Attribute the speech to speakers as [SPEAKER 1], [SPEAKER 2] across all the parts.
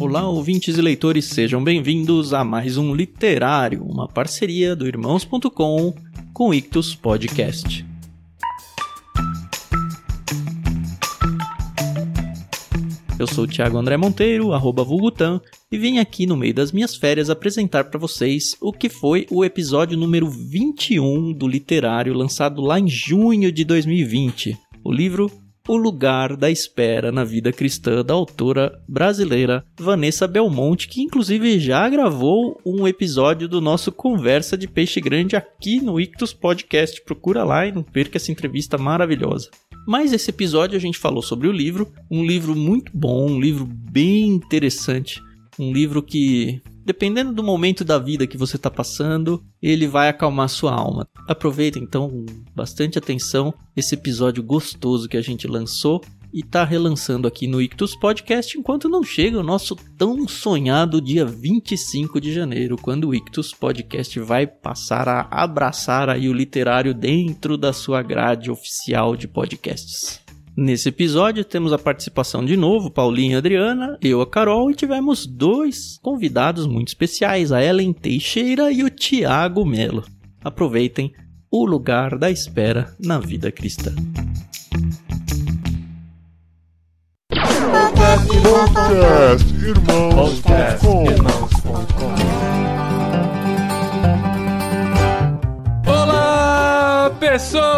[SPEAKER 1] Olá, ouvintes e leitores, sejam bem-vindos a mais um Literário, uma parceria do Irmãos.com com Ictus Podcast. Eu sou o Thiago André Monteiro, arroba Vulgutan, e vim aqui no meio das minhas férias apresentar para vocês o que foi o episódio número 21 do Literário, lançado lá em junho de 2020. O livro o Lugar da Espera na Vida Cristã da autora brasileira Vanessa Belmonte, que inclusive já gravou um episódio do nosso Conversa de Peixe Grande aqui no Ictus Podcast. Procura lá e não perca essa entrevista maravilhosa. Mas esse episódio a gente falou sobre o livro, um livro muito bom, um livro bem interessante, um livro que, dependendo do momento da vida que você está passando, ele vai acalmar sua alma. Aproveita então com bastante atenção esse episódio gostoso que a gente lançou e tá relançando aqui no Ictus Podcast enquanto não chega o nosso tão sonhado dia 25 de janeiro, quando o Ictus Podcast vai passar a abraçar aí o literário dentro da sua grade oficial de podcasts. Nesse episódio temos a participação de novo, Paulinho e Adriana, eu, a Carol, e tivemos dois convidados muito especiais, a Ellen Teixeira e o Tiago Melo. Aproveitem o lugar da espera na vida cristã.
[SPEAKER 2] Podcast Irmãos.com
[SPEAKER 3] Olá, pessoas!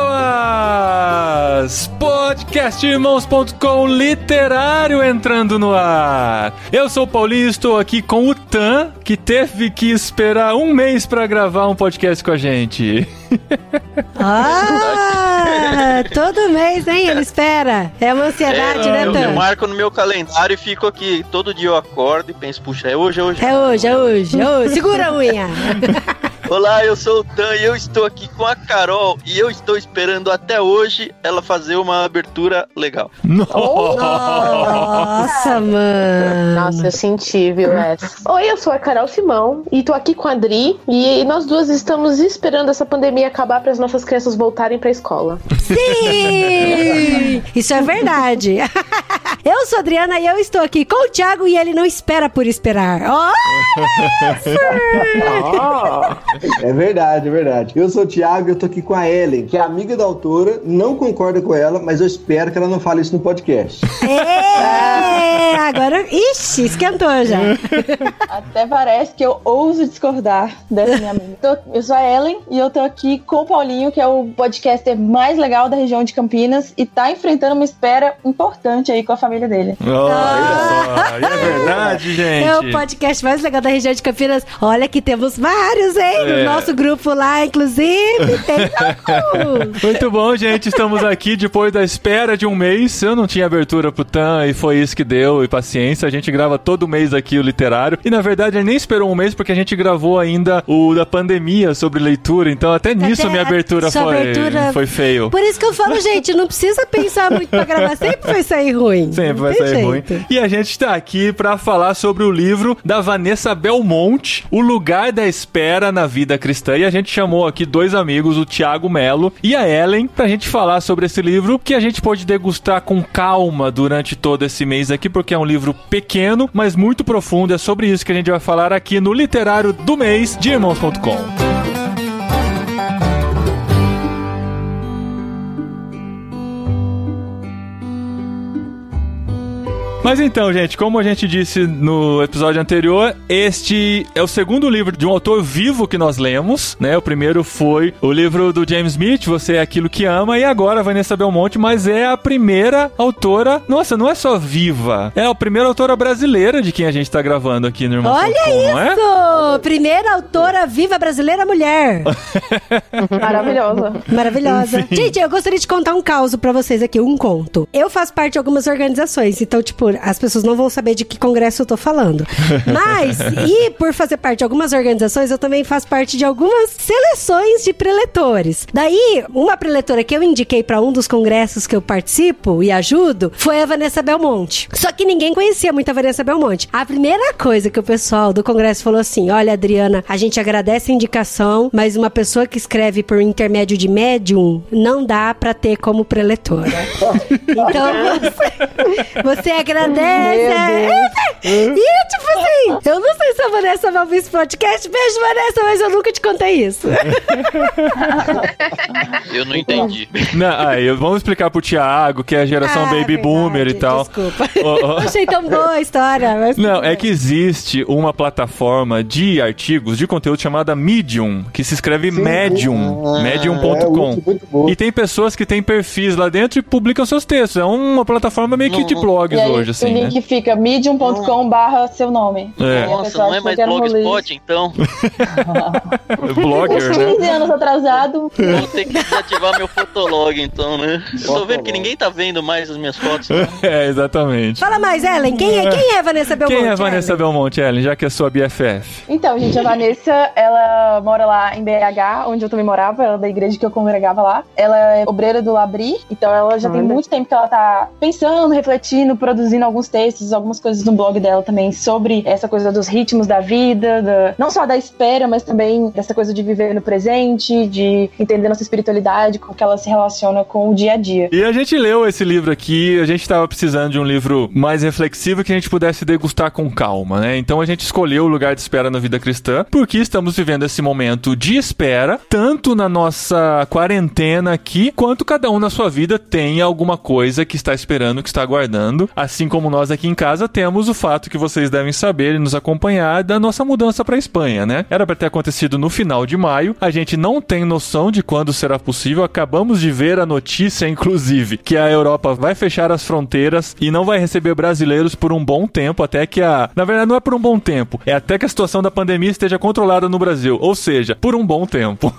[SPEAKER 3] Podcastirmãos.com literário entrando no ar. Eu sou o Paulinho e estou aqui com o Tan, que teve que esperar um mês para gravar um podcast com a gente.
[SPEAKER 4] Ah, todo mês, hein? Ele espera. É uma ansiedade,
[SPEAKER 5] É,
[SPEAKER 4] né,
[SPEAKER 5] eu, eu
[SPEAKER 4] Tan?
[SPEAKER 5] marco no meu calendário e fico aqui. Todo dia eu acordo e penso, puxa, é hoje, é hoje.
[SPEAKER 4] É hoje, é hoje, é hoje. Segura a unha.
[SPEAKER 5] Olá, eu sou o Dan e eu estou aqui com a Carol e eu estou esperando até hoje ela fazer uma abertura legal.
[SPEAKER 4] Nossa, mano.
[SPEAKER 6] Nossa, eu senti, viu, essa. Oi, eu sou a Carol Simão e tô aqui com a Adri e nós duas estamos esperando essa pandemia acabar para as nossas crianças voltarem pra escola.
[SPEAKER 4] Sim! Isso é verdade. Eu sou a Adriana e eu estou aqui com o Thiago e ele não espera por esperar. Oh,
[SPEAKER 7] É verdade, é verdade. Eu sou o Thiago e eu tô aqui com a Ellen, que é amiga da autora, não concorda com ela, mas eu espero que ela não fale isso no podcast.
[SPEAKER 4] é, agora, ixi, esquentou já.
[SPEAKER 8] Até parece que eu ouso discordar dessa minha amiga. Eu sou a Ellen e eu tô aqui com o Paulinho, que é o podcaster mais legal da região de Campinas e tá enfrentando uma espera importante aí com a família dele.
[SPEAKER 3] Olha só, e é verdade, gente.
[SPEAKER 4] É o podcast mais legal da região de Campinas. Olha que temos vários, hein?
[SPEAKER 3] É.
[SPEAKER 4] No nosso grupo lá, inclusive. Tem.
[SPEAKER 3] Muito bom, gente. Estamos aqui depois da espera de um mês. Eu não tinha abertura pro Tan e foi isso que deu. E paciência, a gente grava todo mês aqui o literário. E na verdade, ele nem esperou um mês porque a gente gravou ainda o da pandemia sobre leitura. Então, até nisso,
[SPEAKER 4] Até
[SPEAKER 3] minha abertura
[SPEAKER 4] sua
[SPEAKER 3] foi,
[SPEAKER 4] abertura-
[SPEAKER 3] foi feio.
[SPEAKER 4] Por isso que eu falo, gente, não precisa pensar muito pra gravar. Sempre vai sair ruim.
[SPEAKER 3] Sempre vai sair ruim.
[SPEAKER 4] jeito.
[SPEAKER 3] E a gente tá aqui pra falar sobre o livro da Vanessa Belmonte, O Lugar da Espera na Vida Cristã. E a gente chamou aqui dois amigos, o Thiago Melo e a Ellen, pra gente falar sobre esse livro que a gente pode degustar com calma durante todo esse mês aqui, porque é um livro pequeno, mas muito profundo. É sobre isso que a gente vai falar aqui no Literário do Mês de Irmãos.com. Mas então, gente, como a gente disse no episódio anterior, este é o segundo livro de um autor vivo que nós lemos, né? O primeiro foi o livro do James Smith, Você é Aquilo que Ama, e agora a Vanessa Belmonte, mas é a primeira autora, nossa, não é só viva, é a primeira autora brasileira de quem a gente tá gravando aqui no Irmão
[SPEAKER 4] Olha
[SPEAKER 3] é?
[SPEAKER 4] isso! Primeira autora viva brasileira mulher.
[SPEAKER 8] Maravilhosa.
[SPEAKER 4] Maravilhosa. Gente, eu gostaria de contar um caso pra vocês aqui, um conto. Eu faço parte de algumas organizações, então, tipo, as pessoas não vão saber de que congresso eu tô falando. Mas, e por fazer parte de algumas organizações, eu também faço parte de algumas seleções de preletores. Daí, uma preletora que eu indiquei pra um dos congressos que eu participo e ajudo foi a Vanessa Belmonte. Só que ninguém conhecia muito a Vanessa Belmonte. A primeira coisa que o pessoal do congresso falou assim: olha, Adriana, a gente agradece a indicação, mas uma pessoa que escreve por intermédio de médium não dá pra ter como preletora. então você, você agradece. É, E tipo Eu não sei se a Vanessa vai ouvir esse podcast. Beijo, Vanessa, mas eu nunca te contei isso.
[SPEAKER 5] Eu não entendi.
[SPEAKER 3] Não, aí, vamos explicar pro Thiago, que é a geração
[SPEAKER 4] Ah,
[SPEAKER 3] baby
[SPEAKER 4] verdade,
[SPEAKER 3] boomer e tal.
[SPEAKER 4] Desculpa.
[SPEAKER 3] Ó, ó.
[SPEAKER 4] Achei tão boa a história. Mas
[SPEAKER 3] Não, é que existe uma plataforma de artigos, de conteúdo chamada Medium, que se escreve
[SPEAKER 7] Sim,
[SPEAKER 3] Medium,
[SPEAKER 7] É,
[SPEAKER 3] medium.com.
[SPEAKER 7] boa.
[SPEAKER 3] E tem pessoas que têm perfis lá dentro e publicam seus textos. É uma plataforma meio que de blogs hoje, assim,
[SPEAKER 8] o
[SPEAKER 3] né?
[SPEAKER 8] link fica medium.com barra seu nome.
[SPEAKER 3] É.
[SPEAKER 5] Nossa, não é mais. Blogspot, então?
[SPEAKER 3] Blogger,
[SPEAKER 8] Uns
[SPEAKER 3] né?
[SPEAKER 8] 15 anos atrasado.
[SPEAKER 5] Vou ter que desativar meu fotolog, então, né? Eu tô vendo que ninguém tá vendo mais as minhas fotos. né?
[SPEAKER 3] É, exatamente.
[SPEAKER 4] Fala mais, Ellen. Quem é, quem é Vanessa Belmonte?
[SPEAKER 3] Quem é a Vanessa
[SPEAKER 4] Ellen?
[SPEAKER 3] Belmonte, Ellen, já que é sua BFF?
[SPEAKER 8] Então, gente, a Vanessa, ela mora lá em BH, onde eu também morava, ela é da igreja que eu congregava lá. Ela é obreira do Labri, então ela já tem
[SPEAKER 4] Olha.
[SPEAKER 8] muito tempo que ela tá pensando, refletindo, produzindo alguns textos, algumas coisas no blog dela também sobre essa coisa dos ritmos da vida, da- não só da espera, mas também dessa coisa de viver no presente, de entender nossa espiritualidade, como que ela se relaciona com o dia a dia.
[SPEAKER 3] E a gente leu esse livro aqui, a gente tava precisando de um livro mais reflexivo que a gente pudesse degustar com calma, né? Então a gente escolheu o lugar de espera na vida cristã, porque estamos vivendo esse momento de espera, tanto na nossa quarentena aqui, quanto cada um na sua vida tem alguma coisa que está esperando, que está aguardando. Assim como nós aqui em casa temos o fato que vocês devem saber e nos acompanhar da nossa mudança para Espanha, né? Era para ter acontecido no final de maio, a gente não tem noção de quando será possível. Acabamos de ver a notícia, inclusive, que a Europa vai fechar as fronteiras e não vai receber brasileiros por um bom tempo, até que a. Na verdade, não é por um bom tempo, é até que a situação da pandemia esteja controlada no Brasil. Ou seja, por um bom tempo.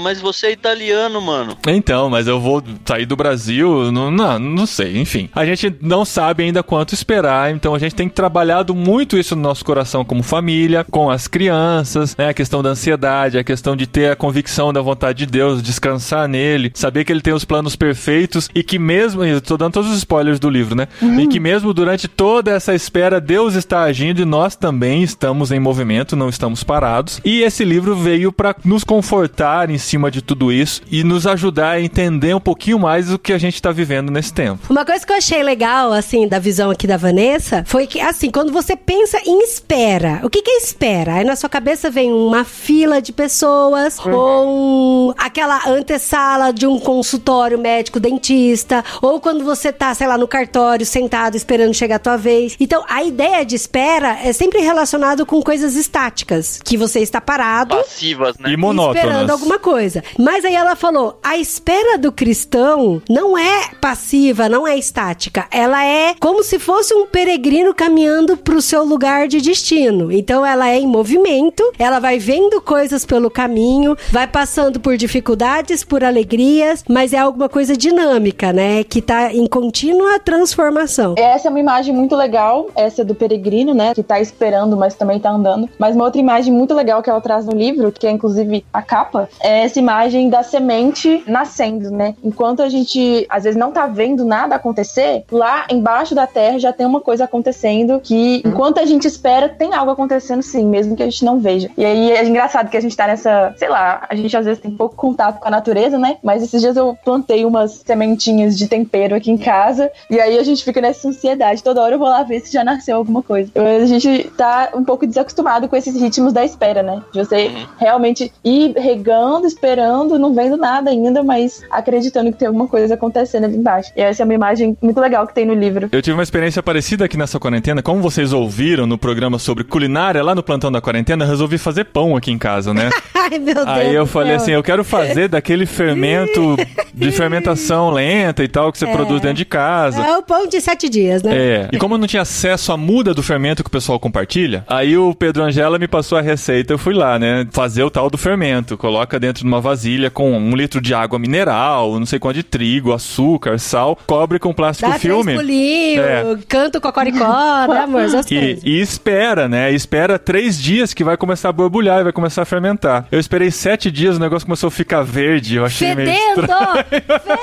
[SPEAKER 5] Mas você é italiano, mano.
[SPEAKER 3] Então, mas eu vou sair do Brasil, não, não, não sei, enfim. A gente não sabe ainda quanto esperar, então a gente tem trabalhado muito isso no nosso coração como família, com as crianças, né? A questão da ansiedade, a questão de ter a convicção da vontade de Deus, descansar nele, saber que ele tem os planos perfeitos e que mesmo, eu tô dando todos os spoilers do livro, né? E que mesmo durante toda essa espera, Deus está agindo e nós também estamos em movimento, não estamos parados. E esse livro veio para nos confortar em cima de tudo isso e nos ajudar a entender um pouquinho mais o que a gente está vivendo nesse tempo.
[SPEAKER 4] Uma coisa que eu achei legal, assim, da visão aqui da Vanessa, foi que, assim, quando você pensa em espera, o que, que é espera? Aí na sua cabeça vem uma fila de pessoas, ou um- aquela antessala de um consultório médico dentista, ou quando você tá, sei lá, no cartório, sentado, esperando chegar a tua vez. Então, a ideia de espera é sempre relacionado com coisas estáticas, que você está parado,
[SPEAKER 5] Passivas, né?
[SPEAKER 3] E monótonas.
[SPEAKER 4] esperando alguma coisa. Mas aí ela falou: a espera do cristão não é passiva, não é estática. Ela é como se fosse um peregrino caminhando para o seu lugar de destino. Então ela é em movimento, ela vai vendo coisas pelo caminho, vai passando por dificuldades, por alegrias, mas é alguma coisa dinâmica, né? Que tá em contínua transformação.
[SPEAKER 8] Essa é uma imagem muito legal, essa do peregrino, né? Que tá esperando, mas também tá andando. Mas uma outra imagem muito legal que ela traz no livro, que é inclusive a capa, é essa imagem da semente nascendo, né? Enquanto a gente às vezes não tá vendo nada acontecer, lá embaixo da terra já tem uma coisa acontecendo que, enquanto a gente espera, tem algo acontecendo sim, mesmo que a gente não veja. E aí é engraçado que a gente tá nessa, sei lá, a gente às vezes tem pouco contato com a natureza, né? Mas esses dias eu plantei umas sementinhas de tempero aqui em casa, e aí a gente fica nessa ansiedade. Toda hora eu vou lá ver se já nasceu alguma coisa. A gente tá um pouco desacostumado com esses ritmos da espera, né? De você realmente ir regando, esperando, não vendo nada ainda, mas acreditando que tem alguma coisa acontecendo ali embaixo. E essa é uma imagem muito legal que tem no livro.
[SPEAKER 3] Eu tive uma experiência parecida aqui nessa quarentena. Como vocês ouviram no programa sobre culinária lá no plantão da quarentena, resolvi fazer pão aqui em casa, né?
[SPEAKER 4] Ai, meu Deus.
[SPEAKER 3] Aí eu falei assim, eu quero fazer daquele fermento de fermentação lenta e tal que você produz dentro de casa.
[SPEAKER 4] É o pão de sete dias, né?
[SPEAKER 3] É. E como eu não tinha acesso à muda do fermento que o pessoal compartilha, aí o Pedro Angela me passou a receita, eu fui lá, né? Fazer o tal do fermento. Coloca dentro de uma vasilha com um litro de água mineral, não sei quanto de trigo, açúcar, sal, cobre com plástico
[SPEAKER 4] Dá
[SPEAKER 3] filme.
[SPEAKER 4] três pulinhos,
[SPEAKER 3] É.
[SPEAKER 4] canto cocoricó, né, amor?
[SPEAKER 3] E, e espera, né? Espera três dias que vai começar a borbulhar e vai começar a fermentar. Eu esperei sete dias, o negócio começou a ficar verde. Eu achei
[SPEAKER 4] Fedendo!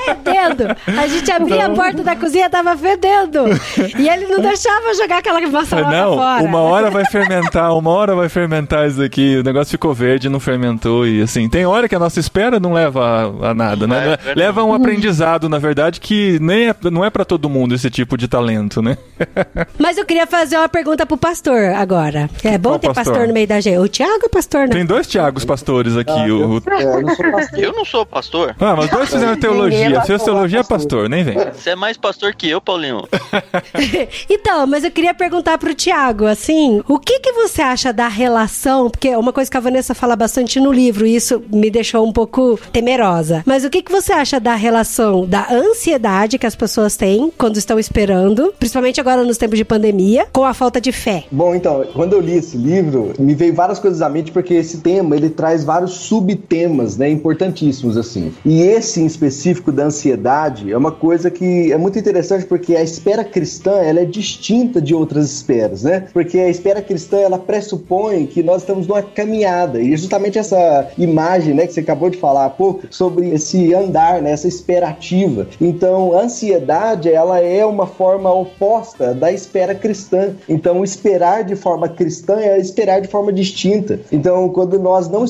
[SPEAKER 4] Fedendo! A gente abria a porta da cozinha, tava fedendo. E ele não deixava jogar aquela maçaroca
[SPEAKER 3] Não,
[SPEAKER 4] fora.
[SPEAKER 3] uma hora vai fermentar, uma hora vai fermentar isso aqui. O negócio ficou verde, não fermentou. E assim, tem hora que a nossa espera não leva a, a nada,
[SPEAKER 5] É
[SPEAKER 3] né?
[SPEAKER 5] verdade.
[SPEAKER 3] leva a um aprendizado, na verdade, que nem é, não é pra todo mundo esse tipo de talento, né?
[SPEAKER 4] Mas eu queria fazer uma pergunta pro pastor agora. É bom
[SPEAKER 3] Qual
[SPEAKER 4] ter pastor?
[SPEAKER 3] pastor?
[SPEAKER 4] no meio da gente. O Tiago é pastor, né?
[SPEAKER 3] Tem dois Tiagos pastores aqui.
[SPEAKER 7] Ah,
[SPEAKER 3] o,
[SPEAKER 7] eu, é, não sou pastor.
[SPEAKER 5] Eu não sou pastor.
[SPEAKER 3] Ah, mas dois fizeram teologia. Fez
[SPEAKER 6] falar
[SPEAKER 3] teologia é
[SPEAKER 6] pastor.
[SPEAKER 3] pastor, nem vem.
[SPEAKER 5] Você é mais pastor que eu, Paulinho.
[SPEAKER 4] Então, mas eu queria perguntar pro Tiago, assim, o que que você acha da relação, porque é uma coisa que a Vanessa fala bastante no livro, e isso me deixou um pouco temerosa. Mas o que que você acha da relação da ansiedade que as pessoas têm quando estão esperando, principalmente agora nos tempos de pandemia, com a falta de fé?
[SPEAKER 7] Bom, então, quando eu li esse livro, me veio várias coisas à mente, porque esse tema, ele traz vários subtemas, né, importantíssimos, assim. E esse, em específico, da ansiedade, é uma coisa que é muito interessante, porque a espera cristã, ela é distinta de outras esperas, né? Porque a espera cristã, ela pressupõe que nós estamos numa caminhada, e justamente essa imagem, né, que você acabou de falar há pouco, sobre esse andar, né, essa espera ativa. Então, a ansiedade, ela é uma forma oposta da espera cristã. Então, esperar de forma cristã é esperar de forma distinta. Então, quando nós não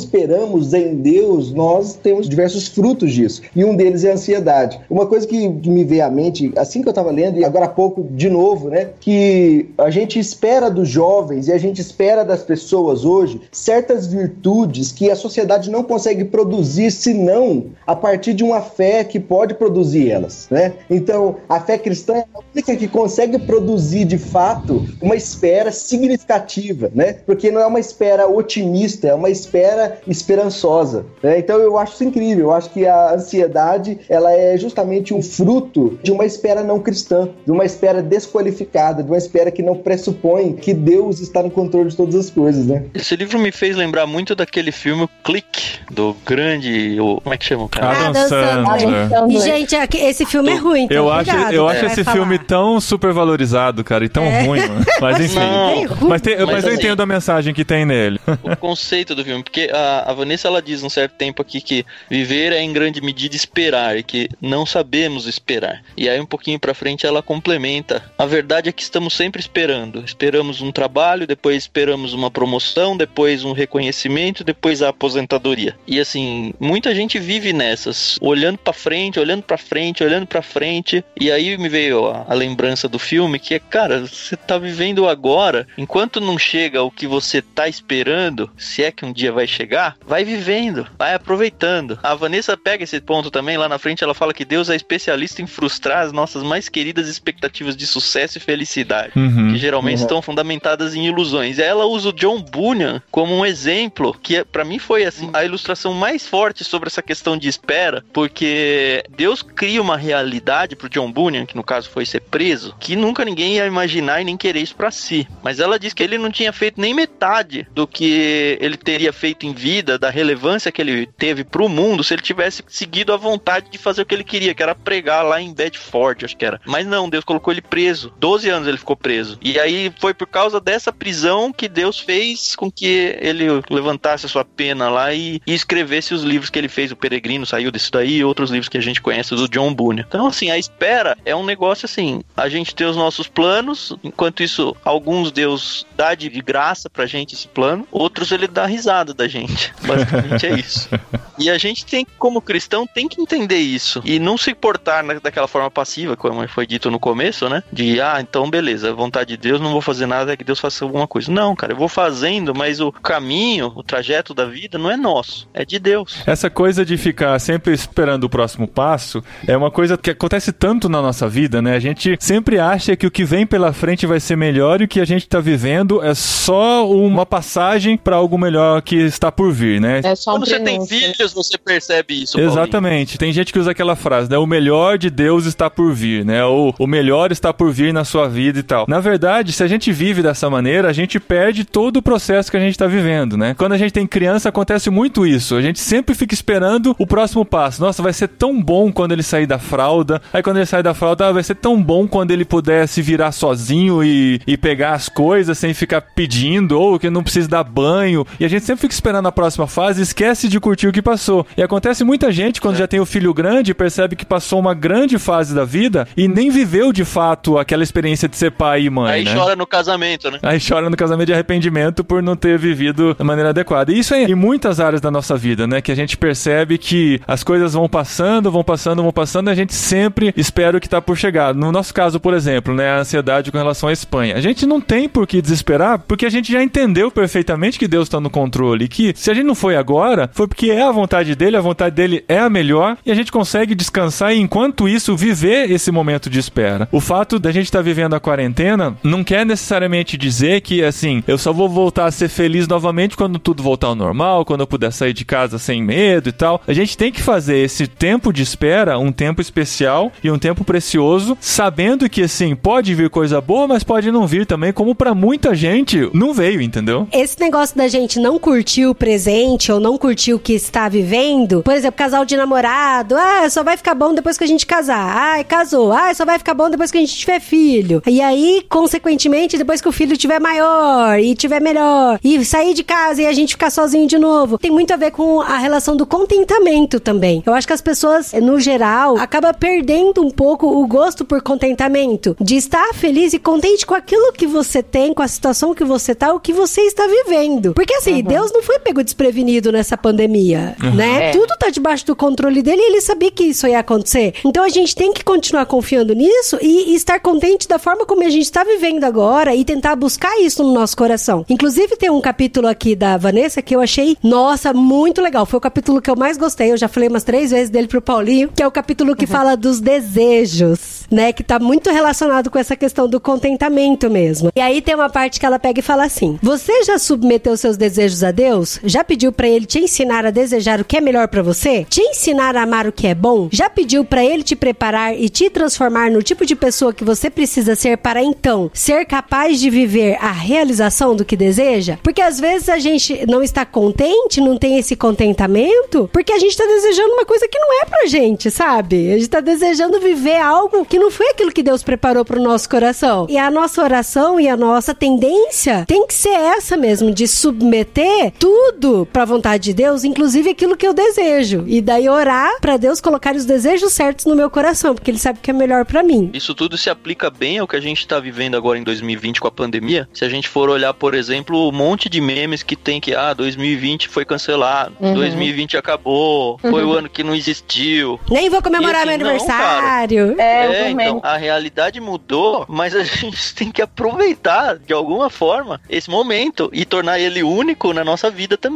[SPEAKER 7] em Deus, nós temos diversos frutos disso. E um deles é a ansiedade. Uma coisa que, que me veio à mente, assim que eu estava lendo, e agora há pouco de novo, né? Que a gente espera dos jovens e a gente espera das pessoas hoje certas virtudes que a sociedade não consegue produzir senão a partir de uma fé que pode produzir elas, né? Então, a fé cristã é a única que consegue produzir de fato uma espera significativa, né? Porque não é uma espera otimista, é uma espera esperançosa, né? Então, eu acho isso incrível. Eu acho que a ansiedade, ela é justamente um fruto de uma espera não cristã, de uma espera desqualificada, de uma espera que não pressupõe que Deus está no controle de todas as coisas, né?
[SPEAKER 5] Esse livro me fez lembrar muito daquele filme o Clique, do grande. O, como é que chama o cara?
[SPEAKER 3] Adam
[SPEAKER 4] Adam Sandler. Gente, esse filme é ruim. então
[SPEAKER 3] Eu acho, eu
[SPEAKER 4] né,
[SPEAKER 3] acho
[SPEAKER 4] vai
[SPEAKER 3] esse
[SPEAKER 4] falar.
[SPEAKER 3] filme tão supervalorizado, cara, e tão ruim, mano. Mas enfim.
[SPEAKER 5] Não.
[SPEAKER 4] É.
[SPEAKER 3] Mas, tem- mas
[SPEAKER 5] Mas
[SPEAKER 3] eu
[SPEAKER 5] assim-
[SPEAKER 3] entendo a mensagem que tem nele.
[SPEAKER 5] o conceito do filme, porque a, a Vanessa ela diz um certo tempo aqui que viver é em grande medida esperar e que não sabemos esperar. E aí um pouquinho pra frente ela complementa. A verdade é que estamos sempre esperando. Esperamos um trabalho, depois esperamos uma promoção, depois um reconhecimento, depois a aposentadoria. E assim, muita gente vive nessas, olhando pra frente, olhando pra frente, olhando pra frente. E aí me veio a, a lembrança do filme que é, cara, você tá vivendo agora, enquanto não chega o que você tá esperando, se é que um dia vai chegar, vai vivendo, vai aproveitando. A Vanessa pega esse ponto também, lá na frente ela fala que Deus é especialista em frustrar as nossas mais queridas expectativas de sucesso e felicidade
[SPEAKER 3] Uhum.
[SPEAKER 5] que geralmente
[SPEAKER 7] Uhum.
[SPEAKER 5] estão fundamentadas em ilusões. Ela usa o John Bunyan como um exemplo, que para mim foi assim, a ilustração mais forte sobre essa questão de espera, porque Deus cria uma realidade pro John Bunyan, que no caso foi ser preso, que nunca ninguém ia imaginar e nem querer isso para si. Mas ela diz que ele não tinha feito nem metade do que ele teria feito em vida, da relevância que ele teve pro mundo, se ele tivesse seguido a vontade de fazer o que ele queria, que era pregar lá em Bedford, acho que era. Mas não, Deus colocou ele preso. 12 anos ele ficou preso. E aí foi por causa dessa prisão que Deus fez com que ele levantasse a sua pena lá e, e escrevesse os livros que ele fez. O Peregrino saiu disso daí e outros livros que a gente conhece do John Bunyan. Então, assim, a espera é um negócio assim, a gente tem os nossos planos, enquanto isso, alguns Deus dá de graça pra gente esse plano, outros ele dá risada da gente. Basicamente é isso. E a gente tem, como cristão, tem que entender isso. E não se portar na- daquela forma passiva, como foi dito no começo, né? De, ah, então beleza, vontade de Deus, não vou fazer nada, é que Deus faça alguma coisa. Não, cara, eu vou fazendo, mas o caminho, o trajeto da vida não é nosso, é de Deus.
[SPEAKER 3] Essa coisa de ficar sempre esperando o próximo passo é uma coisa que acontece tanto na nossa vida, né? A gente sempre acha que o que vem pela frente vai ser melhor e o que a gente tá vivendo é só uma passagem para algo melhor que está por vir, né?
[SPEAKER 6] É só um
[SPEAKER 5] Quando você tem filhos, você percebe isso, Paulinho?
[SPEAKER 3] Exatamente. Tem gente que usa aquela frase, né? O melhor de Deus está por vir, né? Ou o melhor está por vir na sua vida e tal. Na verdade, se a gente vive dessa maneira, a gente perde todo o processo que a gente está vivendo, né? Quando a gente tem criança, acontece muito isso. A gente sempre fica esperando o próximo passo. Nossa, vai ser tão bom quando ele sair da fralda. Aí quando ele sair da fralda, ah, vai ser tão bom quando ele puder se virar sozinho e, e pegar as coisas sem ficar pedindo, ou que não precisa dar banho. E a gente sempre fica esperando a próxima fase esquece de curtir o que passou. E acontece muita gente quando já tem o filho grande percebe que passou uma grande fase da vida e nem viveu de fato aquela experiência de ser pai e mãe.
[SPEAKER 5] Aí
[SPEAKER 3] né?
[SPEAKER 5] chora no casamento, né?
[SPEAKER 3] Aí chora no casamento de arrependimento por não ter vivido da maneira adequada. E isso é em muitas áreas da nossa vida, né? Que a gente percebe que as coisas vão passando, vão passando, vão passando, e a gente sempre espera o que tá por chegar. No nosso caso, por exemplo, né? A ansiedade com relação à Espanha. A gente não tem por que desesperar, porque a gente já entendeu perfeitamente que Deus está no controle. E que se a gente não foi agora, foi porque é a vontade dele, a vontade dele é a melhor, e a gente consegue descansar e, enquanto isso, viver esse momento de espera. O fato da gente estar vivendo a quarentena não quer necessariamente dizer que, assim, eu só vou voltar a ser feliz novamente quando tudo voltar ao normal, quando eu puder sair de casa sem medo e tal. A gente tem que fazer esse tempo de espera um tempo especial e um tempo precioso, sabendo que, assim, pode vir coisa boa, mas pode não vir também, como para muita gente não veio, entendeu?
[SPEAKER 4] Esse negócio da gente não curtir o presente ou não curtir o que está vivendo, por exemplo, casal de namorado, ah, só vai ficar bom depois que a gente casar. Ai, casou. Ah, só vai ficar bom depois que a gente tiver filho. E aí, consequentemente, depois que o filho tiver maior e tiver melhor e sair de casa e a gente ficar sozinho de novo, tem muito a ver com a relação do contentamento também. Eu acho que as pessoas, no geral, acabam perdendo um pouco o gosto por contentamento, de estar feliz e contente com aquilo que você tem, com a situação que você tá, o que você está vivendo. Porque assim, Deus não foi pego desprevenido nessa pandemia, né?
[SPEAKER 6] É.
[SPEAKER 4] Tudo tá debaixo do controle dele e ele sabia que isso ia acontecer. Então a gente tem que continuar confiando nisso e, e estar contente da forma como a gente está vivendo agora e tentar buscar isso no nosso coração. Inclusive tem um capítulo aqui da Vanessa que eu achei, nossa, muito legal. Foi o capítulo que eu mais gostei. Eu já falei umas três vezes dele pro Paulinho, que é o capítulo que fala dos desejos, né? Que tá muito relacionado com essa questão do contentamento mesmo. E aí tem uma parte que ela pega e fala assim: Você já submeteu seus desejos a Deus? Já pediu pra ele te ensinar a desejar o que é melhor pra você? Te ensinar a amar o que é bom? Já pediu pra ele te preparar e te transformar no tipo de pessoa que você precisa ser para então ser capaz de viver a realização do que deseja? Porque às vezes a gente não está contente, não tem esse contentamento, porque a gente tá desejando uma coisa que não é pra gente, sabe? A gente tá desejando viver algo que não foi aquilo que Deus preparou pro nosso coração. E a nossa oração e a nossa tendência tem que ser essa mesmo, de submeter tudo pra vontade de Deus, inclusive aquilo que eu desejo. E daí orar pra Deus colocar os desejos certos no meu coração, porque ele sabe o que é melhor pra mim.
[SPEAKER 5] Isso tudo se aplica bem ao que a gente está vivendo agora em 2020 com a pandemia. Se a gente for olhar, por exemplo, um monte de memes que tem que, ah, 2020 foi cancelado, 2020 acabou, foi o ano que não existiu.
[SPEAKER 4] Nem vou comemorar
[SPEAKER 5] assim,
[SPEAKER 4] meu
[SPEAKER 5] não,
[SPEAKER 4] aniversário.
[SPEAKER 8] É,
[SPEAKER 5] É, então, a realidade mudou, mas a gente tem que aproveitar de alguma forma esse momento e tornar ele único na nossa vida também.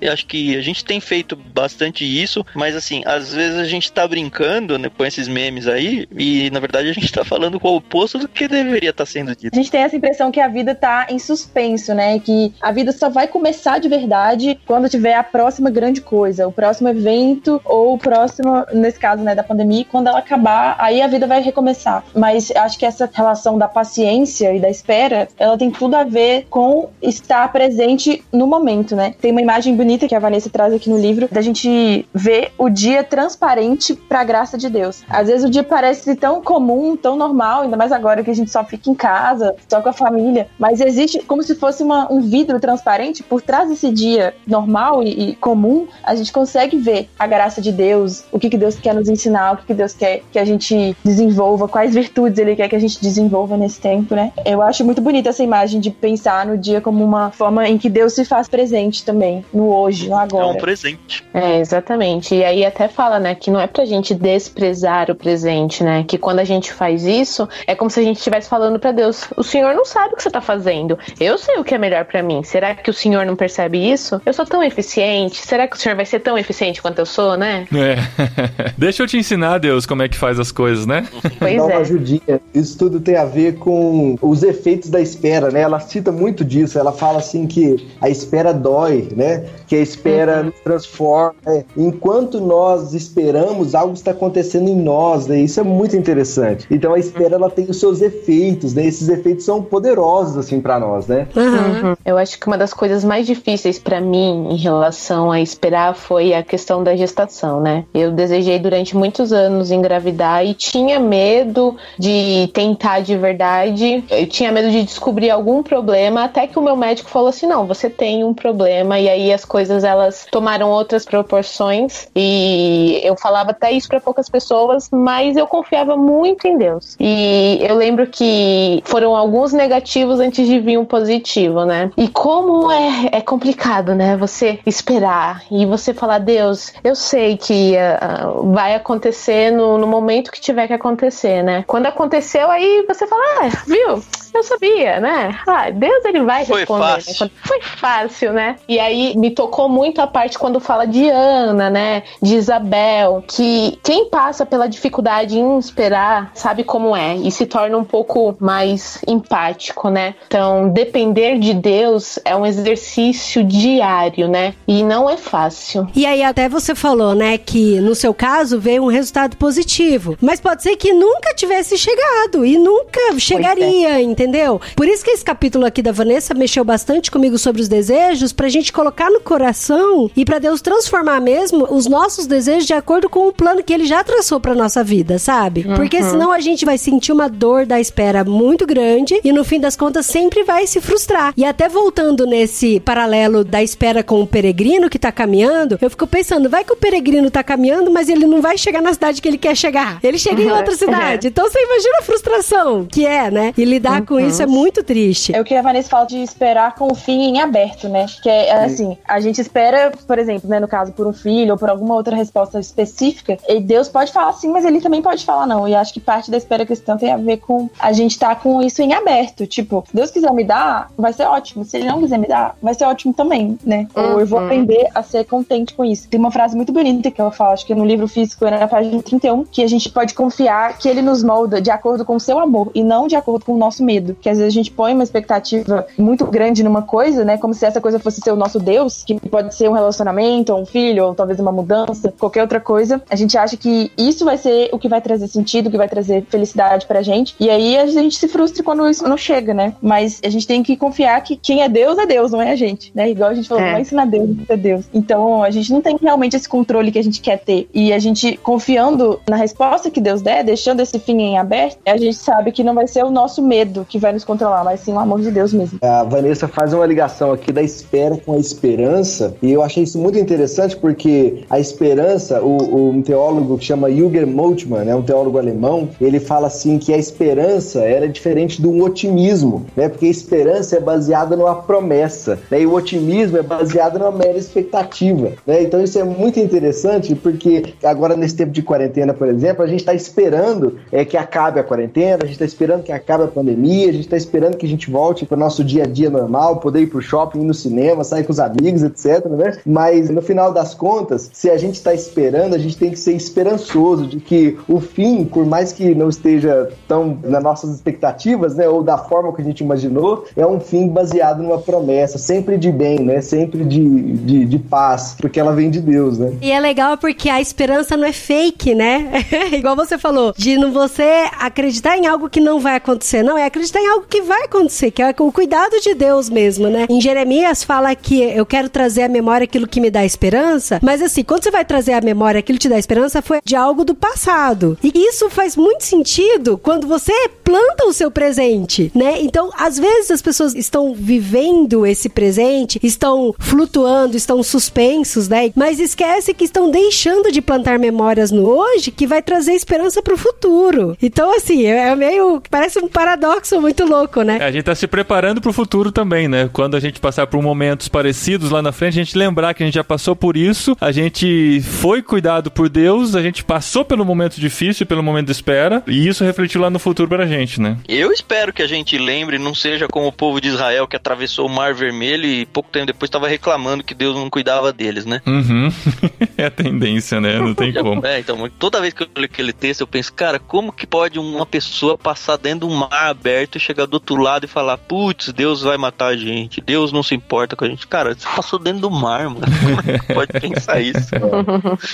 [SPEAKER 5] Eu acho que a gente tem feito bastante isso, mas assim, às vezes a gente tá brincando né, com esses memes aí e na verdade a gente tá falando com o oposto do que deveria estar sendo dito.
[SPEAKER 8] A gente tem essa impressão que a vida tá em suspenso, né? Que a vida só vai começar de verdade quando tiver a próxima grande coisa, o próximo evento ou o próximo, nesse caso, né, da pandemia, quando ela acabar, aí a vida vai recomeçar. Mas acho que essa relação da paciência e da espera, ela tem tudo a ver com estar presente no momento, né? Tem uma imagem bonita que a Vanessa traz aqui no livro da gente ver o dia transparente pra graça de Deus. Às vezes o dia parece tão comum, tão normal, ainda mais agora que a gente só fica em casa, só com a família, mas existe como se fosse uma- um vidro transparente por trás desse dia normal e, e comum, a gente consegue ver a graça de Deus, o que, que Deus quer nos ensinar, o que, que Deus quer que a gente desenvolva, quais virtudes Ele quer que a gente desenvolva nesse tempo, né? Eu acho muito bonita essa imagem de pensar no dia como uma forma em que Deus se faz presente também, no hoje, no
[SPEAKER 5] É
[SPEAKER 8] agora.
[SPEAKER 5] um presente.
[SPEAKER 6] É, exatamente. E aí até fala, né, que não é pra gente desprezar o presente, né? Que quando a gente faz isso, é como se a gente estivesse falando pra Deus: "O Senhor não sabe o que você tá fazendo. Eu sei o que é melhor pra mim. Será que o Senhor não percebe isso? Eu sou tão eficiente. Será que o Senhor vai ser tão eficiente quanto eu sou, né?"
[SPEAKER 3] É. Deixa eu te ensinar, Deus, como é que faz as coisas, né?
[SPEAKER 6] Pois
[SPEAKER 7] Dá uma
[SPEAKER 6] é.
[SPEAKER 7] ajudinha. Isso tudo tem a ver com os efeitos da espera, né? Ela cita muito disso. Ela fala assim que a espera dói, né? Que a espera nos forma. né? Enquanto nós esperamos, algo está acontecendo em nós, né? Isso é muito interessante. Então a espera ela tem os seus efeitos, né? Esses efeitos são poderosos assim para nós, né?
[SPEAKER 4] Aham.
[SPEAKER 6] Eu acho que uma das coisas mais difíceis pra mim em relação a esperar foi a questão da gestação, né? Eu desejei durante muitos anos engravidar e tinha medo de tentar de verdade. Eu tinha medo de descobrir algum problema, até que o meu médico falou assim: "Não, você tem um problema". E aí as coisas elas tomaram outras proporções e eu falava até isso pra poucas pessoas, mas eu confiava muito em Deus. E eu lembro que foram alguns negativos antes de vir um positivo, né? E como é, é complicado, né? Você esperar e você falar, Deus, eu sei que ah, vai acontecer no, no momento que tiver que acontecer, né? Quando aconteceu, aí você fala, ah, viu? Eu sabia, né? Ah, Deus ele vai
[SPEAKER 5] Foi
[SPEAKER 6] responder. né?
[SPEAKER 5] fácil.
[SPEAKER 6] Quando- Foi fácil, né? E aí me tocou muito a parte quando fala de Ana, né? De Isabel, que quem passa pela dificuldade em esperar sabe como é e se torna um pouco mais empático, né? Então, depender de Deus é um exercício diário, né? E não é fácil.
[SPEAKER 4] E aí até você falou, né, que no seu caso veio um resultado positivo. Mas pode ser que nunca tivesse chegado e nunca chegaria, entendeu? Por isso que esse capítulo aqui da Vanessa mexeu bastante comigo sobre os desejos, pra gente colocar no coração e pra Deus transformar mesmo os nossos desejos de acordo com o plano que ele já traçou pra nossa vida, sabe? Porque senão a gente vai sentir uma dor da espera muito grande e no fim das contas sempre vai se frustrar. E até voltando nesse paralelo da espera com o peregrino que tá caminhando, eu fico pensando, vai que o peregrino tá caminhando, mas ele não vai chegar na cidade que ele quer chegar. Ele chega em outra cidade. Então você imagina a frustração que é, né? E lidar com isso é muito triste.
[SPEAKER 8] É o que a Vanessa fala de esperar com o fim em aberto, né? Que é assim, a gente espera, por exemplo, né, no caso, por um filho ou por alguma outra resposta específica, e Deus pode falar sim, mas ele também pode falar não. E acho que parte da espera cristã tem a ver com a gente estar com isso em aberto. Tipo, se Deus quiser me dar, vai ser ótimo. Se ele não quiser me dar, vai ser ótimo também, né? Ou eu vou
[SPEAKER 6] Uhum.
[SPEAKER 8] aprender a ser contente com isso. Tem uma frase muito bonita que ela fala, acho que é no livro físico, é na página 31, que a gente pode confiar que ele nos molda de acordo com o seu amor e não de acordo com o nosso medo. Que às vezes a gente põe uma expectativa muito grande numa coisa, né? Como se essa coisa fosse ser o nosso Deus, que pode ser um relacionamento, ou um filho, ou talvez uma mudança, qualquer outra coisa. A gente acha que isso vai ser o que vai trazer sentido, o que vai trazer felicidade pra gente. E aí a gente se frustra quando isso não chega, né? Mas a gente tem que confiar que quem é Deus é Deus, não é a gente, né? Igual a gente falou,
[SPEAKER 6] É.
[SPEAKER 8] não vai ensinar Deus ser Deus. Então a gente não tem realmente esse controle que a gente quer ter. E a gente confiando na resposta que Deus der, deixando esse fim em aberto, a gente sabe que não vai ser o nosso medo que vai nos controlar, mas sim o amor de Deus mesmo.
[SPEAKER 7] A Vanessa faz uma ligação aqui da espera com a esperança, e eu achei isso muito interessante porque a esperança, o, um teólogo que chama Jürgen Moltmann, né, um teólogo alemão, ele fala assim que a esperança era diferente do otimismo, né, porque a esperança é baseada numa promessa, né, e o otimismo é baseado numa mera expectativa, né, então isso é muito interessante porque agora nesse tempo de quarentena, por exemplo, a gente está esperando é, que acabe a quarentena, a gente está esperando que acabe a pandemia, a gente está esperando que a gente volte para o nosso dia a dia normal, poder ir pro shopping, ir no cinema, sair com os amigos, etc, né? Mas no final das contas, se a gente está esperando, a gente tem que ser esperançoso de que o fim, por mais que não esteja tão nas nossas expectativas, né, ou da forma que a gente imaginou, é um fim baseado numa promessa, sempre de bem, né? Sempre de, de, de paz, porque ela vem de Deus, né?
[SPEAKER 4] E é legal porque a esperança não é fake, né? Igual você falou, de não você acreditar em algo que não vai acontecer, não, é acreditar em algo que vai acontecer, que é o cuidado de Deus mesmo, né? Em Jeremias fala que eu quero trazer à memória aquilo que me dá esperança, mas assim, quando você vai trazer à memória aquilo que te dá esperança, foi de algo do passado. E isso faz muito sentido quando você planta o seu presente, né? Então, às vezes as pessoas estão vivendo esse presente, estão flutuando, estão suspensos, né? Mas esquece que estão deixando de plantar memórias no hoje que vai trazer esperança pro futuro. Então, assim, é meio. Parece um paradoxo muito louco, né?
[SPEAKER 3] É, a gente tá se preparando pro futuro também, né? Quando a gente passar por momentos parecidos lá na frente, a gente lembrar que a gente já passou por isso, a gente foi cuidado por Deus, a gente passou pelo momento difícil, pelo momento de espera, e isso refletiu lá no futuro pra gente. Gente, né?
[SPEAKER 5] Eu espero que a gente lembre, não seja como o povo de Israel que atravessou o Mar Vermelho e pouco tempo depois estava reclamando que Deus não cuidava deles, né?
[SPEAKER 3] Uhum. é a tendência, né? Não tem como.
[SPEAKER 5] É, então, toda vez que eu leio aquele texto, eu penso, cara, como que pode uma pessoa passar dentro de um mar aberto e chegar do outro lado e falar, putz, Deus vai matar a gente, Deus não se importa com a gente. Cara, você passou dentro do mar, mano. Como é que pode pensar isso?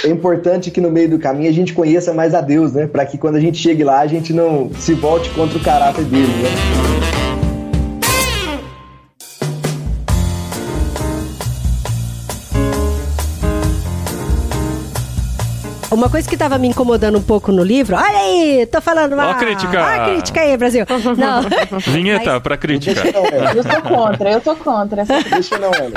[SPEAKER 7] É importante que no meio do caminho a gente conheça mais a Deus, né? Pra que quando a gente chegue lá, a gente não se volte contra o caráter dele, né?
[SPEAKER 4] Uma coisa que tava me incomodando um pouco no livro. Olha aí, tô falando
[SPEAKER 3] Ó
[SPEAKER 4] mal.
[SPEAKER 3] a crítica.
[SPEAKER 4] Ó a crítica aí, Brasil. Não.
[SPEAKER 3] Vinheta pra crítica.
[SPEAKER 7] Deixa não.
[SPEAKER 8] Eu sou contra, eu tô contra. essa-
[SPEAKER 7] Deixa não, Ellen.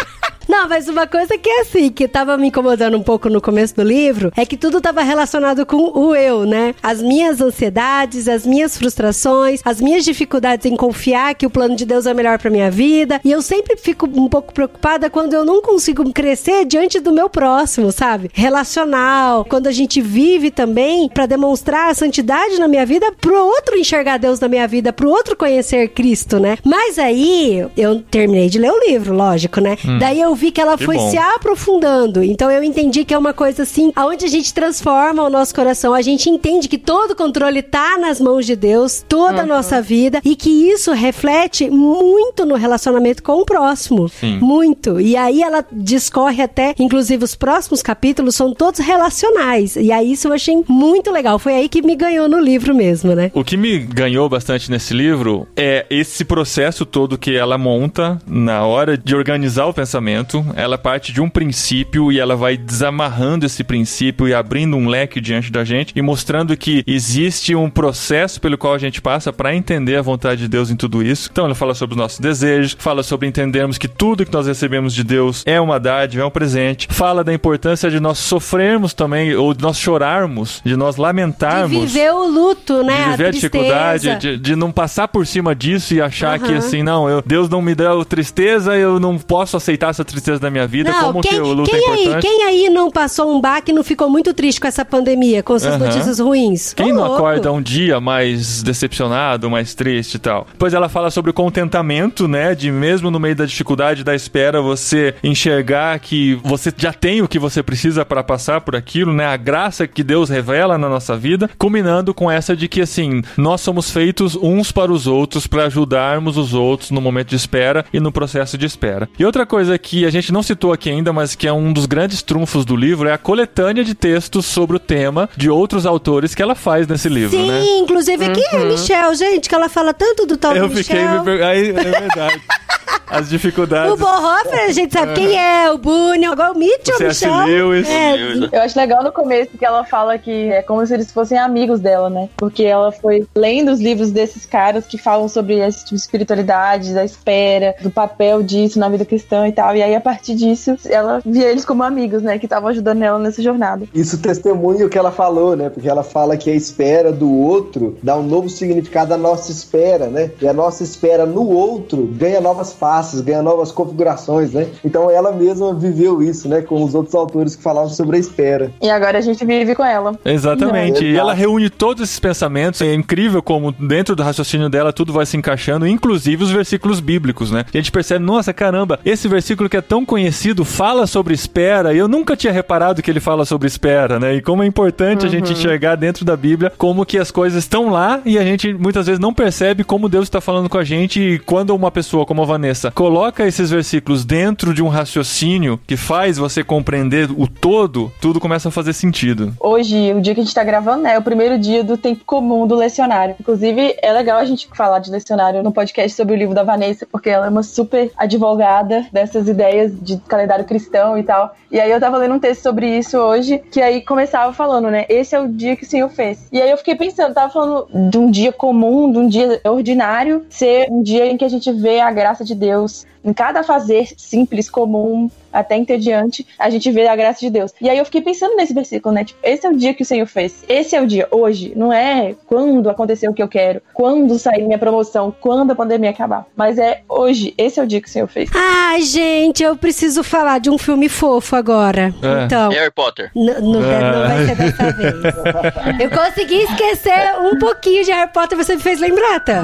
[SPEAKER 4] Não, mas uma coisa que é assim, que tava me incomodando um pouco no começo do livro, é que tudo tava relacionado com o eu, né? As minhas ansiedades, as minhas frustrações, as minhas dificuldades em confiar que o plano de Deus é melhor pra minha vida. E eu sempre fico um pouco preocupada quando eu não consigo crescer diante do meu próximo, sabe? Relacional, quando a gente vive também pra demonstrar a santidade na minha vida pro outro enxergar Deus na minha vida, pro outro conhecer Cristo, né? Mas aí eu terminei de ler o livro, lógico, né? Daí eu vi que ela
[SPEAKER 3] Que
[SPEAKER 4] foi
[SPEAKER 3] bom.
[SPEAKER 4] se aprofundando. Então eu entendi que é uma coisa assim, aonde a gente transforma o nosso coração, a gente entende que todo o controle tá nas mãos de Deus, toda a nossa vida, e que isso reflete muito no relacionamento com o próximo.
[SPEAKER 3] Sim.
[SPEAKER 4] Muito. E aí ela discorre até, inclusive os próximos capítulos são todos relacionais. E aí isso eu achei muito legal. Foi aí que me ganhou no livro mesmo, né?
[SPEAKER 3] O que me ganhou bastante nesse livro é esse processo todo que ela monta na hora de organizar o pensamento. Ela parte de um princípio e ela vai desamarrando esse princípio e abrindo um leque diante da gente e mostrando que existe um processo pelo qual a gente passa para entender a vontade de Deus em tudo isso. Então ela fala sobre os nossos desejos, fala sobre entendermos que tudo que nós recebemos de Deus é uma dádiva, é um presente. Fala da importância de nós sofrermos também ou de nós chorarmos, de nós
[SPEAKER 4] De
[SPEAKER 3] lamentarmos
[SPEAKER 4] viver o luto, né?
[SPEAKER 3] de viver a,
[SPEAKER 4] a
[SPEAKER 3] dificuldade, de, de não passar por cima disso e achar que
[SPEAKER 4] Aham.
[SPEAKER 3] assim, não, eu, Deus não me deu tristeza, eu não posso aceitar essa tristeza da minha vida,
[SPEAKER 4] Não,
[SPEAKER 3] como
[SPEAKER 4] quem,
[SPEAKER 3] que o luto
[SPEAKER 4] quem
[SPEAKER 3] é
[SPEAKER 4] aí,
[SPEAKER 3] importante.
[SPEAKER 4] quem aí não passou um baque e não ficou muito triste com essa pandemia, com essas notícias ruins?
[SPEAKER 3] Quem não
[SPEAKER 4] louco.
[SPEAKER 3] acorda um dia mais decepcionado, mais triste e tal? Depois ela fala sobre o contentamento, né? De mesmo no meio da dificuldade da espera, você enxergar que você já tem o que você precisa para passar por aquilo, né? A graça que Deus revela na nossa vida, combinando com essa de que assim, nós somos feitos uns para os outros para ajudarmos os outros no momento de espera e no processo de espera. E outra coisa que a gente não citou aqui ainda, mas que é um dos grandes trunfos do livro é a coletânea de textos sobre o tema de outros autores que ela faz nesse livro,
[SPEAKER 4] Sim,
[SPEAKER 3] né?
[SPEAKER 4] inclusive, quem é Michel, gente? Que ela fala tanto do tal
[SPEAKER 3] Eu
[SPEAKER 4] do
[SPEAKER 3] fiquei
[SPEAKER 4] Michel.
[SPEAKER 3] me per... Aí, é verdade. As dificuldades.
[SPEAKER 4] O Bonhoeffer, a gente sabe quem é, o Bunyan, agora o Mitchell,
[SPEAKER 3] O.
[SPEAKER 4] Michel.
[SPEAKER 3] Lewis.
[SPEAKER 4] É,
[SPEAKER 8] Eu acho legal no começo que ela fala que é como se eles fossem amigos dela, né? Porque ela foi lendo os livros desses caras que falam sobre esse tipo de espiritualidade, da espera, do papel disso na vida cristã e tal. E aí, a partir disso, ela via eles como amigos, né? Que estavam ajudando ela nessa jornada.
[SPEAKER 7] Isso testemunha o que ela falou, né? Porque ela fala que a espera do outro dá um novo significado à nossa espera, né? E a nossa espera no outro ganha novas faces, ganha novas configurações, né? Então ela mesma viveu isso, né? Com os outros autores que falavam sobre a espera.
[SPEAKER 8] E agora a gente vive com ela.
[SPEAKER 3] Exatamente.
[SPEAKER 7] Não,
[SPEAKER 3] e ela reúne todos esses pensamentos. É incrível como dentro do raciocínio dela tudo vai se encaixando, inclusive os versículos bíblicos, né? A gente percebe, nossa, caramba, esse versículo que é tão conhecido fala sobre espera. E eu nunca tinha reparado que ele fala sobre espera, né? E como é importante a gente enxergar dentro da Bíblia como que as coisas estão lá e a gente muitas vezes não percebe como Deus está falando com a gente. E quando uma pessoa como a Vanessa coloca esses versículos dentro de um raciocínio que faz você compreender o todo, tudo começa a fazer sentido.
[SPEAKER 8] Hoje, o dia que a gente tá gravando, né, é o primeiro dia do tempo comum do lecionário. Inclusive, é legal a gente falar de lecionário no podcast sobre o livro da Vanessa, porque ela é uma super advogada dessas ideias de calendário cristão e tal. E aí eu tava lendo um texto sobre isso hoje, que aí começava falando, né, esse é o dia que o Senhor fez. E aí eu fiquei pensando, tava falando de um dia comum, de um dia ordinário, ser um dia em que a gente vê a graça de Deus Em cada fazer simples, comum, até entediante, a gente vê a graça de Deus. E aí eu fiquei pensando nesse versículo, né? Tipo, esse é o dia que o Senhor fez. Esse é o dia, hoje. Não é quando aconteceu o que eu quero, quando sair minha promoção, quando a pandemia acabar. Mas é hoje. Esse é o dia que o Senhor fez.
[SPEAKER 4] Ai, gente, eu preciso falar de um filme fofo agora.
[SPEAKER 3] É.
[SPEAKER 4] Então.
[SPEAKER 5] Harry Potter.
[SPEAKER 4] Não, não vai ser dessa vez. Eu consegui esquecer um pouquinho de Harry Potter, você me fez lembrar, tá?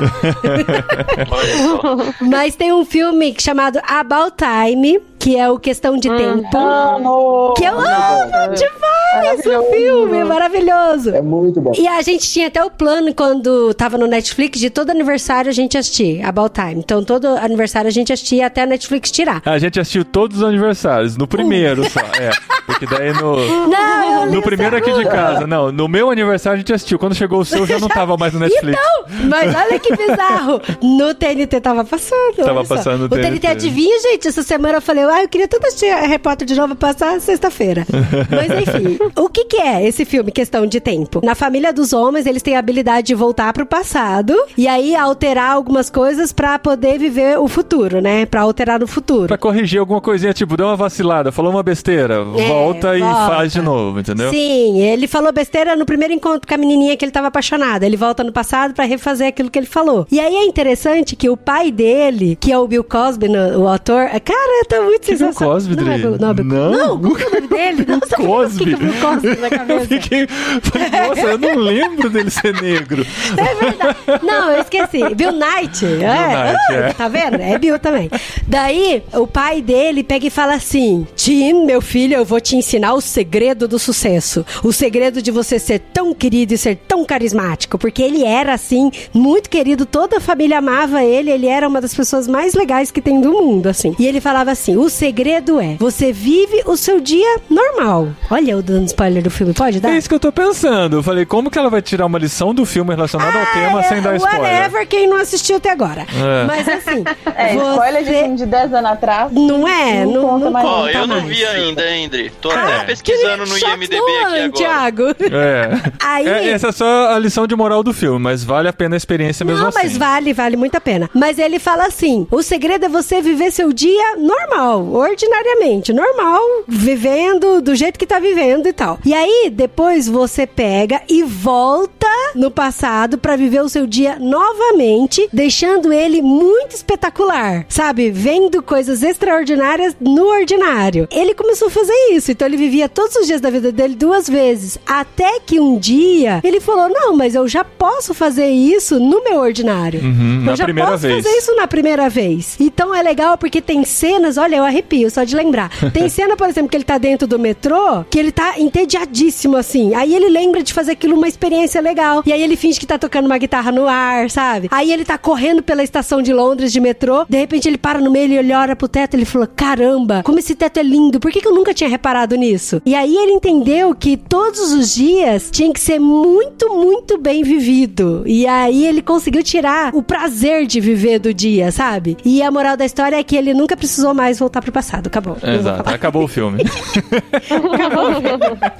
[SPEAKER 4] Mas tem um filme chamado About Time, que é o Questão de Tempo.
[SPEAKER 8] Amo!
[SPEAKER 4] Que eu amo demais o filme, é maravilhoso.
[SPEAKER 7] É muito bom.
[SPEAKER 4] E a gente tinha até o plano quando tava no Netflix de todo aniversário a gente assistir About Time. Então todo aniversário a gente assistia até a Netflix tirar.
[SPEAKER 3] A gente assistiu todos os aniversários, no primeiro só, é. Porque daí no.
[SPEAKER 4] Não,
[SPEAKER 3] No primeiro aqui de casa, não. No meu aniversário a gente assistiu. Quando chegou o seu, já não tava mais no Netflix.
[SPEAKER 4] Então, mas olha que bizarro. No TNT tava passando.
[SPEAKER 3] Tava
[SPEAKER 4] olha só.
[SPEAKER 3] passando no
[SPEAKER 4] O TNT.
[SPEAKER 3] TNT.
[SPEAKER 4] adivinha, gente? Essa semana eu falei, ah, eu queria tanto assistir Harry Potter de novo passar sexta-feira. mas enfim, o que que é esse filme, Questão de Tempo? Na família dos homens, eles têm a habilidade de voltar pro passado e aí alterar algumas coisas pra poder viver o futuro, né? Pra alterar no futuro.
[SPEAKER 3] Pra corrigir alguma coisinha, tipo, deu uma vacilada, falou uma besteira, volta e
[SPEAKER 4] É, volta.
[SPEAKER 3] faz de novo, entendeu?
[SPEAKER 4] Sim, ele falou besteira no primeiro encontro com a menininha que ele tava apaixonado. Ele volta no passado pra refazer aquilo que ele falou. E aí é interessante que o pai dele, que é o Bill Cosby, no- o ator, cara, tá muito
[SPEAKER 3] Que Bill. Cosby,
[SPEAKER 4] não, é? Bill, não, é Bill
[SPEAKER 3] Não?
[SPEAKER 4] não, que é o nome dele? Nossa, que
[SPEAKER 3] Cosby.
[SPEAKER 4] Bill Cosby na
[SPEAKER 3] Eu
[SPEAKER 4] cabeça?
[SPEAKER 3] fiquei. Falei, nossa, eu não lembro dele ser negro.
[SPEAKER 4] É verdade. Não, eu esqueci. Bill Knight. é.
[SPEAKER 3] Knight,
[SPEAKER 4] Ah,
[SPEAKER 3] é.
[SPEAKER 4] Tá vendo? É Bill também. Daí, o pai dele pega e fala assim: Tim, meu filho, eu vou te ensinar o segredo do sucesso. O segredo de você ser tão querido e ser tão carismático. Porque ele era, assim, muito querido. Toda a família amava ele. Ele era uma das pessoas mais legais que tem do mundo, assim. E ele falava assim: o segredo é: você vive o seu dia normal. Olha, eu dando spoiler do filme, pode dar?
[SPEAKER 3] É isso que eu tô pensando. Eu falei, como que ela vai tirar uma lição do filme relacionada ao tema sem dar spoiler?
[SPEAKER 4] Ah, Whatever, quem não assistiu até agora.
[SPEAKER 3] É.
[SPEAKER 4] Mas assim,
[SPEAKER 8] É, spoiler de
[SPEAKER 4] você...
[SPEAKER 8] filme de 10 anos atrás.
[SPEAKER 4] Não é?
[SPEAKER 8] Não
[SPEAKER 4] Não, não
[SPEAKER 8] mais.
[SPEAKER 5] Ó, eu não
[SPEAKER 4] mais.
[SPEAKER 5] vi ainda, hein, André. Tô
[SPEAKER 3] Ah,
[SPEAKER 5] até pesquisando no IMDB
[SPEAKER 4] no
[SPEAKER 5] aqui agora.
[SPEAKER 4] Thiago.
[SPEAKER 3] É.
[SPEAKER 4] Aí...
[SPEAKER 3] É, Essa é só a lição de moral do filme, mas vale a pena a experiência mesmo
[SPEAKER 4] Não,
[SPEAKER 3] assim.
[SPEAKER 4] mas vale, vale muito a pena. Mas ele fala assim: o segredo é você viver seu dia normal, ordinariamente, normal, vivendo do jeito que tá vivendo e tal. E aí, depois você pega e volta no passado pra viver o seu dia novamente, deixando ele muito espetacular, sabe? Vendo coisas extraordinárias no ordinário. Ele começou a fazer isso, então ele vivia todos os dias da vida dele duas vezes, até que um dia ele falou: "Não, mas eu já posso fazer isso no meu ordinário.
[SPEAKER 3] Uhum,
[SPEAKER 4] eu
[SPEAKER 3] na
[SPEAKER 4] já
[SPEAKER 3] primeira
[SPEAKER 4] posso
[SPEAKER 3] vez."
[SPEAKER 4] fazer isso na primeira vez". Então é legal porque tem cenas, olha, eu arrepio só de lembrar. Tem cena, por exemplo, que ele tá dentro do metrô, que ele tá entediadíssimo assim. Aí ele lembra de fazer aquilo uma experiência legal. E aí ele finge que tá tocando uma guitarra no ar, sabe? Aí ele tá correndo pela estação de Londres de metrô, de repente ele para no meio e ele olha pro teto e ele falou: "Caramba, como esse teto é lindo. Por que, que eu nunca tinha reparado nisso?". E aí ele entendeu que todos os dias tinha que ser muito, muito bem vivido. E aí ele conseguiu tirar o prazer de viver do dia, sabe? E a moral da história é que ele nunca precisou mais voltar pro passado. Acabou. Não vou
[SPEAKER 3] Exato,
[SPEAKER 4] falar.
[SPEAKER 3] acabou o filme.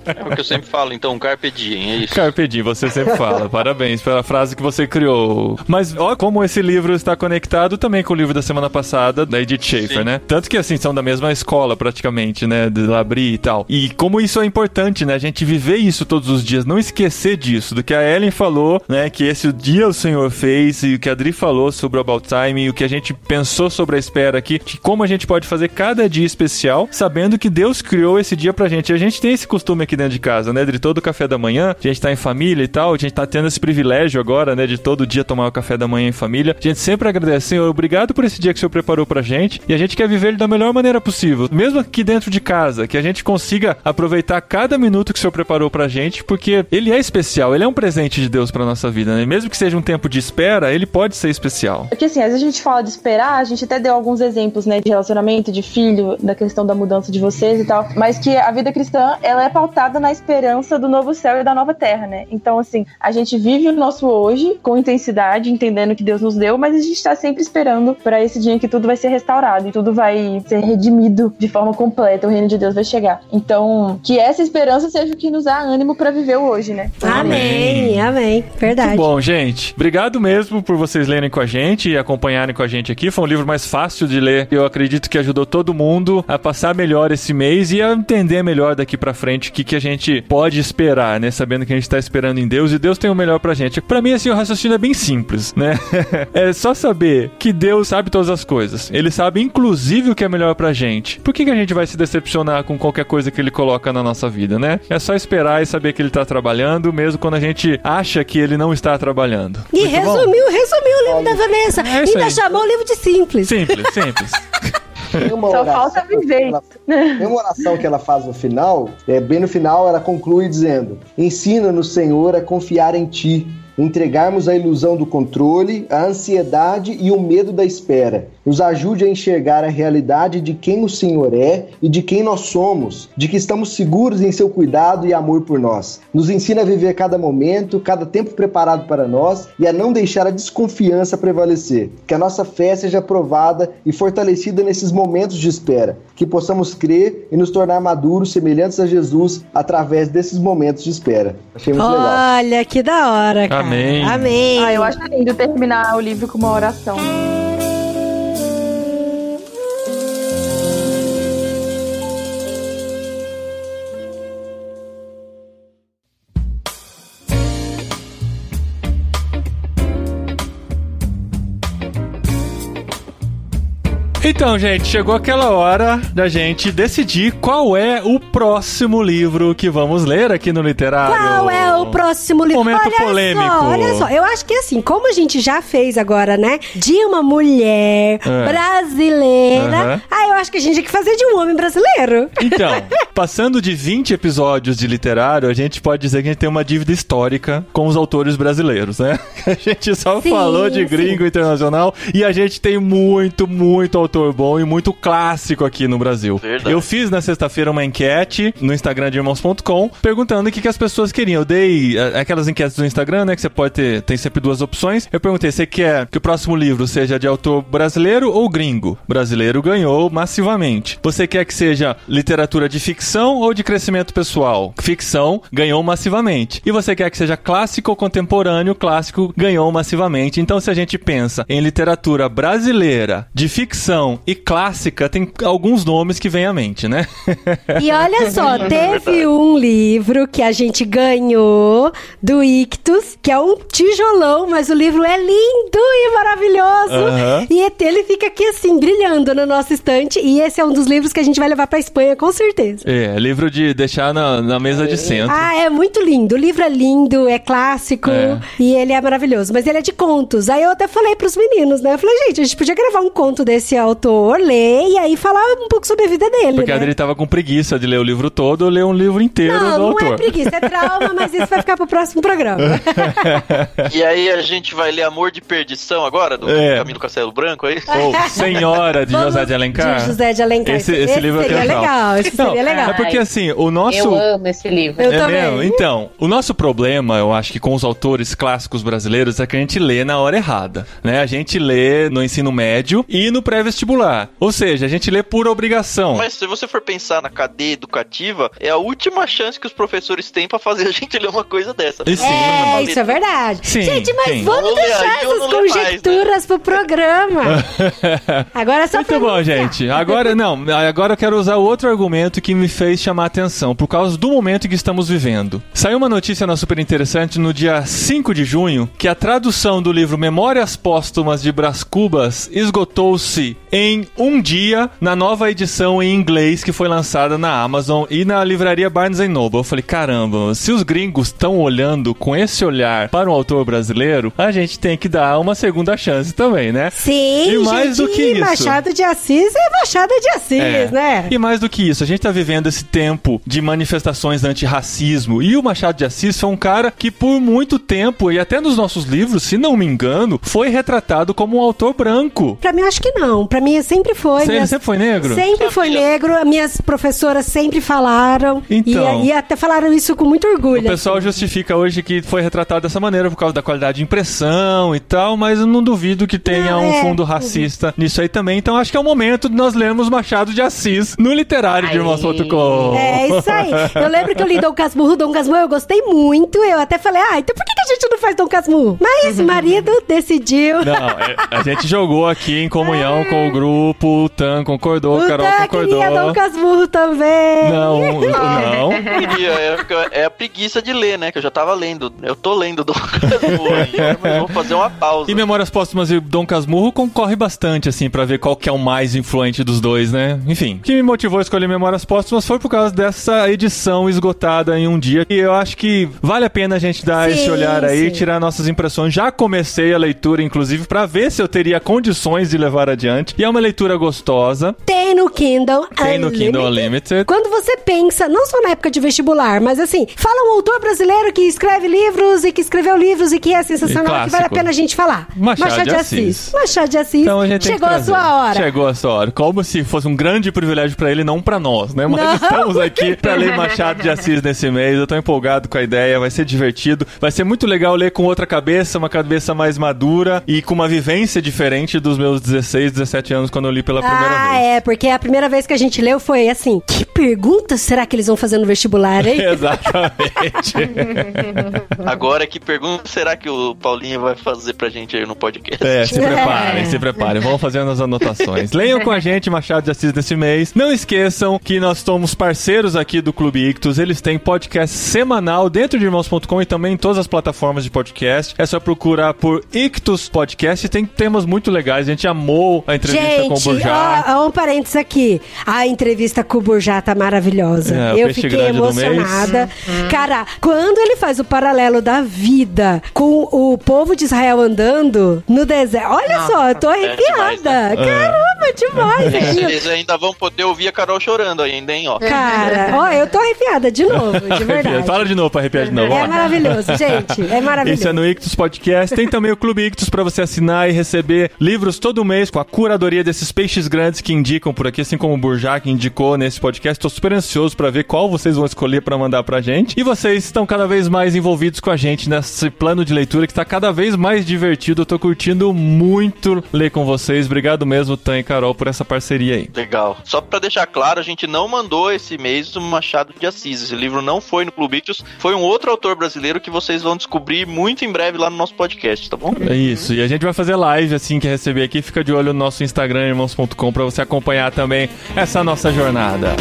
[SPEAKER 5] É o que eu sempre falo, então, Carpe Diem, é isso.
[SPEAKER 3] Carpe Diem, você sempre fala. Parabéns pela frase que você criou. Mas ó como esse livro está conectado também com o livro da semana passada, da Edith Schaefer,
[SPEAKER 5] Sim.
[SPEAKER 3] né? Tanto que, assim, são da mesma escola, praticamente, né? De Labri e tal. E como isso é importante, né? A gente viver isso todos os dias, não esquecer disso. Do que a Ellen falou, né? Que esse dia o Senhor fez, e o que a Adri falou sobre o About Time, e o que a gente pensou sobre a espera aqui, de como a gente pode fazer cada dia especial, sabendo que Deus criou esse dia pra gente. E a gente tem esse costume aqui dentro de casa, né? De todo café da manhã, a gente tá em família e tal, a gente tá tendo esse privilégio agora, né? De todo dia tomar o café da manhã em família. A gente sempre agradece, Senhor, obrigado por esse dia que o Senhor preparou pra gente. E a gente quer viver ele da melhor maneira possível, mesmo aqui dentro de casa, que a gente consiga aproveitar cada minuto que o Senhor preparou pra gente, porque ele é especial, ele é um presente de Deus pra nossa vida, né? Mesmo que seja um tempo de espera, ele pode ser especial.
[SPEAKER 8] Porque assim, às vezes a gente fala de esperar, a gente até deu alguns exemplos, né, de relacionamento, de filho, da questão da mudança de vocês e tal, mas que a vida cristã, ela é pautada na esperança do novo céu e da nova terra, né? Então, assim, a gente vive o nosso hoje com intensidade, entendendo que Deus nos deu, mas a gente tá sempre esperando para esse dia em que tudo vai ser restaurado e tudo vai ser redimido de forma completa, o reino de Deus vai chegar. Então, que essa esperança seja o que nos dá ânimo para viver o hoje, né?
[SPEAKER 4] Amém, amém. Verdade.
[SPEAKER 3] Bom, gente, obrigado mesmo por vocês lerem com a gente e acompanharem com a gente aqui. Foi um livro mais fácil de ler. Eu acredito que ajudou todo mundo a passar melhor esse mês e a entender melhor daqui pra frente o que, que a gente pode esperar, né? Sabendo que a gente tá esperando em Deus e Deus tem o melhor pra gente. Pra mim, assim, o raciocínio é bem simples, né? é só saber que Deus sabe todas as coisas. Ele sabe, inclusive, o que é melhor pra gente. Por que, que a gente vai se decepcionar com qualquer coisa que ele coloca na nossa vida, né? É só esperar e saber que ele tá trabalhando, mesmo quando a gente acha que ele não está trabalhando.
[SPEAKER 4] E
[SPEAKER 3] Muito bom?
[SPEAKER 4] resumiu, resumiu o livro da Vanessa.
[SPEAKER 3] É
[SPEAKER 4] Ainda
[SPEAKER 3] aí.
[SPEAKER 4] chamou o livro de simples.
[SPEAKER 3] Simples, simples.
[SPEAKER 8] Só falta viver
[SPEAKER 7] que ela- Tem uma oração que ela faz no final, é, bem no final ela conclui dizendo: Ensina-nos, Senhor, a confiar em Ti, entregarmos a ilusão do controle, a ansiedade e o medo da espera. Nos ajude a enxergar a realidade de quem o Senhor é e de quem nós somos, de que estamos seguros em Seu cuidado e amor por nós. Nos ensina a viver cada momento, cada tempo preparado para nós e a não deixar a desconfiança prevalecer. Que a nossa fé seja provada e fortalecida nesses momentos de espera. Que possamos crer e nos tornar maduros, semelhantes a Jesus, através desses momentos de espera. Achei muito legal.
[SPEAKER 4] Olha, que da hora, cara.
[SPEAKER 3] Amém.
[SPEAKER 4] Amém.
[SPEAKER 8] Ah, eu acho lindo terminar o livro com uma oração.
[SPEAKER 3] Então, gente, chegou aquela hora da gente decidir qual é o próximo livro que vamos ler aqui no Literário.
[SPEAKER 4] Qual é o próximo livro?
[SPEAKER 3] Momento
[SPEAKER 4] olha
[SPEAKER 3] polêmico.
[SPEAKER 4] Só, olha só, eu acho que assim, como a gente já fez agora, né? De uma mulher
[SPEAKER 3] É.
[SPEAKER 4] brasileira.
[SPEAKER 3] Aham.
[SPEAKER 4] Ah, eu acho que a gente tinha que fazer de um homem brasileiro.
[SPEAKER 3] Então, passando de 20 episódios de literário, a gente pode dizer que a gente tem uma dívida histórica com os autores brasileiros, né? A gente só
[SPEAKER 4] Sim,
[SPEAKER 3] falou de
[SPEAKER 4] sim.
[SPEAKER 3] gringo internacional e a gente tem muito, muito autor bom e muito clássico aqui no Brasil.
[SPEAKER 5] Verdade.
[SPEAKER 3] Eu fiz na sexta-feira uma enquete no Instagram de irmãos.com perguntando o que, que as pessoas queriam. Eu dei eh, aquelas enquetes do Instagram, né? Que você pode ter, tem sempre duas opções. Eu perguntei: você quer que o próximo livro seja de autor brasileiro ou gringo? Brasileiro ganhou massivamente. Você quer que seja literatura de ficção ou de crescimento pessoal? Ficção ganhou massivamente. E você quer que seja clássico ou contemporâneo? Clássico ganhou massivamente. Então, se a gente pensa em literatura brasileira, de ficção e clássica, tem alguns nomes que vêm à mente, né?
[SPEAKER 4] E olha só, teve um livro que a gente ganhou do Ictus, que é um tijolão, mas o livro é lindo e maravilhoso.
[SPEAKER 3] Aham.
[SPEAKER 4] E ele fica aqui assim, brilhando na nossa estante. E esse é um dos livros que a gente vai levar pra Espanha, com certeza.
[SPEAKER 3] É, livro de deixar na, na mesa de centro.
[SPEAKER 4] Ah, é muito lindo. O livro é lindo, é clássico
[SPEAKER 3] É.
[SPEAKER 4] e ele é maravilhoso. Mas ele é de contos. Aí eu até falei pros meninos, né? Eu falei, gente, a gente podia gravar um conto desse autor, ler e aí falar um pouco sobre a vida dele.
[SPEAKER 3] Porque a
[SPEAKER 4] né?
[SPEAKER 3] Adri tava com preguiça de ler o livro todo ou ler um livro inteiro
[SPEAKER 4] Não,
[SPEAKER 3] do
[SPEAKER 4] não
[SPEAKER 3] autor.
[SPEAKER 4] é preguiça, é trauma, mas isso vai ficar pro próximo programa.
[SPEAKER 5] E aí a gente vai ler Amor de Perdição agora, do
[SPEAKER 3] É.
[SPEAKER 5] Camilo Castelo Branco aí?
[SPEAKER 3] Ou Senhora de
[SPEAKER 4] Vamos
[SPEAKER 3] José de Alencar.
[SPEAKER 4] De José de Alencar.
[SPEAKER 3] Esse, esse livro
[SPEAKER 4] seria
[SPEAKER 3] é legal.
[SPEAKER 4] legal. Esse
[SPEAKER 3] Não,
[SPEAKER 4] seria legal.
[SPEAKER 3] É porque assim, o nosso.
[SPEAKER 6] Eu amo esse livro.
[SPEAKER 4] Eu
[SPEAKER 3] é
[SPEAKER 4] também.
[SPEAKER 3] mesmo? Então, o nosso problema, eu acho que com os autores clássicos brasileiros é que a gente lê na hora errada, né? A gente lê no ensino médio e no pré-vestibular. Ou seja, a gente lê por obrigação.
[SPEAKER 5] Mas se você for pensar na cadeia educativa, é a última chance que os professores têm pra fazer a gente ler uma coisa dessa.
[SPEAKER 3] Sim.
[SPEAKER 4] É, isso é verdade.
[SPEAKER 3] Sim,
[SPEAKER 4] Gente, mas
[SPEAKER 3] sim.
[SPEAKER 4] vamos deixar essas
[SPEAKER 5] ler mais, né?
[SPEAKER 4] conjecturas pro programa. Agora é só
[SPEAKER 3] Muito
[SPEAKER 4] pra
[SPEAKER 3] bom, gente. Agora, não, agora eu quero usar outro argumento que me fez chamar a atenção, por causa do momento que estamos vivendo. Saiu uma notícia na Super Interessante no dia 5 de junho que a tradução do livro Memórias Póstumas de Brás Cubas esgotou-se em um dia na nova edição em inglês que foi lançada na Amazon e na livraria Barnes Noble. Eu falei, caramba, se os gringos estão olhando com esse olhar para um autor brasileiro, a gente tem que dar uma segunda chance também, né?
[SPEAKER 4] Sim,
[SPEAKER 3] E mais
[SPEAKER 4] gente,
[SPEAKER 3] do que isso.
[SPEAKER 4] Machado de Assis é Machado de Assis,
[SPEAKER 3] É.
[SPEAKER 4] né?
[SPEAKER 3] E mais do que isso, a gente tá vivendo esse tempo de manifestações antirracismo. E o Machado de Assis foi um cara que, por muito tempo, e até nos nossos livros, se não me engano, foi retratado como um autor branco.
[SPEAKER 4] Pra mim, acho que não. Pra mim, sempre foi.
[SPEAKER 3] Você
[SPEAKER 4] Minhas-
[SPEAKER 3] sempre foi negro?
[SPEAKER 4] Sempre foi negro. Minhas professoras sempre falaram.
[SPEAKER 3] Então.
[SPEAKER 4] E, e até falaram isso com muito
[SPEAKER 3] O
[SPEAKER 4] orgulho.
[SPEAKER 3] Pessoal justifica hoje que foi retratado dessa maneira por causa da qualidade de impressão e tal, mas eu não duvido que tenha
[SPEAKER 4] Não,
[SPEAKER 3] um
[SPEAKER 4] é.
[SPEAKER 3] fundo racista nisso aí também. Então acho que é o momento de nós lermos Machado de Assis no literário de irmãos.com.
[SPEAKER 4] É isso aí. Eu lembro que eu li Dom Casmurro, Dom Casmurro eu gostei muito. Eu até falei, ah, então por que que a gente não faz Dom Casmurro? Mas o marido decidiu.
[SPEAKER 3] Não, é- a gente jogou aqui em comunhão com o grupo, o Tan concordou,
[SPEAKER 4] o
[SPEAKER 3] Carol
[SPEAKER 4] Dan
[SPEAKER 3] concordou.
[SPEAKER 4] queria Dom Casmurro também.
[SPEAKER 3] Não, não.
[SPEAKER 5] Queria, é, é a preguiça de ler, né? Que eu já tava lendo. Eu tô lendo Dom Casmurro ainda, mas vou fazer uma pausa.
[SPEAKER 3] E Memórias Póstumas e Dom Casmurro concorre bastante, assim, pra ver qual que é o mais influente dos dois, né? Enfim, o que me motivou a escolher Memórias Póstumas foi por causa dessa edição esgotada em um dia. E eu acho que vale a pena a gente dar
[SPEAKER 4] Sim,
[SPEAKER 3] esse olhar aí,
[SPEAKER 4] sim.
[SPEAKER 3] tirar nossas impressões. Já comecei a leitura, inclusive, pra ver se eu teria condições de levar adiante. E é uma leitura gostosa.
[SPEAKER 4] Tem no Kindle
[SPEAKER 3] Tem no Kindle Unlimited.
[SPEAKER 4] Quando você pensa, não só na época de vestibular, mas assim, fala um autor brasileiro que escreve livros e que escreveu livros e que é sensacional, que vale a pena a gente falar.
[SPEAKER 3] Machado de Assis.
[SPEAKER 4] Machado de Assis.
[SPEAKER 3] Então
[SPEAKER 4] Chegou a sua hora.
[SPEAKER 3] Chegou a sua hora. Como se fosse um grande privilégio pra ele, não pra nós, né? Mas
[SPEAKER 4] Não.
[SPEAKER 3] estamos aqui pra ler Machado de Assis nesse mês. Eu tô empolgado com a ideia, vai ser divertido. Vai ser muito legal ler com outra cabeça, uma cabeça mais madura e com uma vivência diferente dos meus 16, 17 anos quando eu li pela primeira
[SPEAKER 4] ah,
[SPEAKER 3] vez.
[SPEAKER 4] é, porque a primeira vez que a gente leu foi assim: que perguntas será que eles vão fazer no vestibular, hein?
[SPEAKER 3] Exatamente.
[SPEAKER 5] Agora, que pergunta será que o Paulinho vai fazer pra gente aí no podcast?
[SPEAKER 3] É, se preparem, se preparem. Vamos fazendo as anotações. Leiam com a gente Machado de Assis nesse mês. Não esqueçam que nós somos parceiros aqui do Clube Ictus. Eles têm podcast semanal dentro de irmãos.com e também em todas as plataformas de podcast. É só procurar por Ictus Podcast tem temas muito legais. A gente amou a entrevista com o
[SPEAKER 4] Gente,
[SPEAKER 3] Burjá.
[SPEAKER 4] ó, ó, um parênteses aqui. A entrevista com o Burjá tá maravilhosa.
[SPEAKER 3] É,
[SPEAKER 4] Eu fiquei emocionada. Cara, quando ele faz o paralelo da vida com o povo de Israel andando no deserto. Olha só, eu tô
[SPEAKER 5] demais,
[SPEAKER 4] arrepiada. Caramba, demais. aquilo.
[SPEAKER 5] Eles ainda vão poder ouvir a Carol chorando ainda, hein, ó.
[SPEAKER 4] Cara, ó, eu tô arrepiada de novo, de verdade.
[SPEAKER 3] Fala de novo pra arrepiar de novo.
[SPEAKER 4] É
[SPEAKER 3] ó.
[SPEAKER 4] maravilhoso, gente. É maravilhoso.
[SPEAKER 3] Esse é no Ictus Podcast. Tem também o Clube Ictus pra você assinar e receber livros todo mês com a curadoria desses peixes grandes que indicam por aqui, assim como o Burjá que indicou nesse podcast. Tô super ansioso pra ver qual vocês vão escolher pra mandar pra gente. E vocês estão cada vez mais envolvidos com a gente nesse plano de leitura que tá cada vez mais divertido. Eu tô curtindo muito ler com vocês. Obrigado mesmo, Tan e Carol, por essa parceria aí.
[SPEAKER 5] Legal. Só pra deixar claro, a gente não mandou esse mês o Machado de Assis. Esse livro não foi no Clube Ictus, foi um outro autor brasileiro que vocês vão descobrir muito em breve lá no nosso podcast, tá bom?
[SPEAKER 3] É isso. E a gente vai fazer live assim que receber aqui. Fica de olho no nosso Instagram, irmãos.com, pra você acompanhar também essa nossa jornada.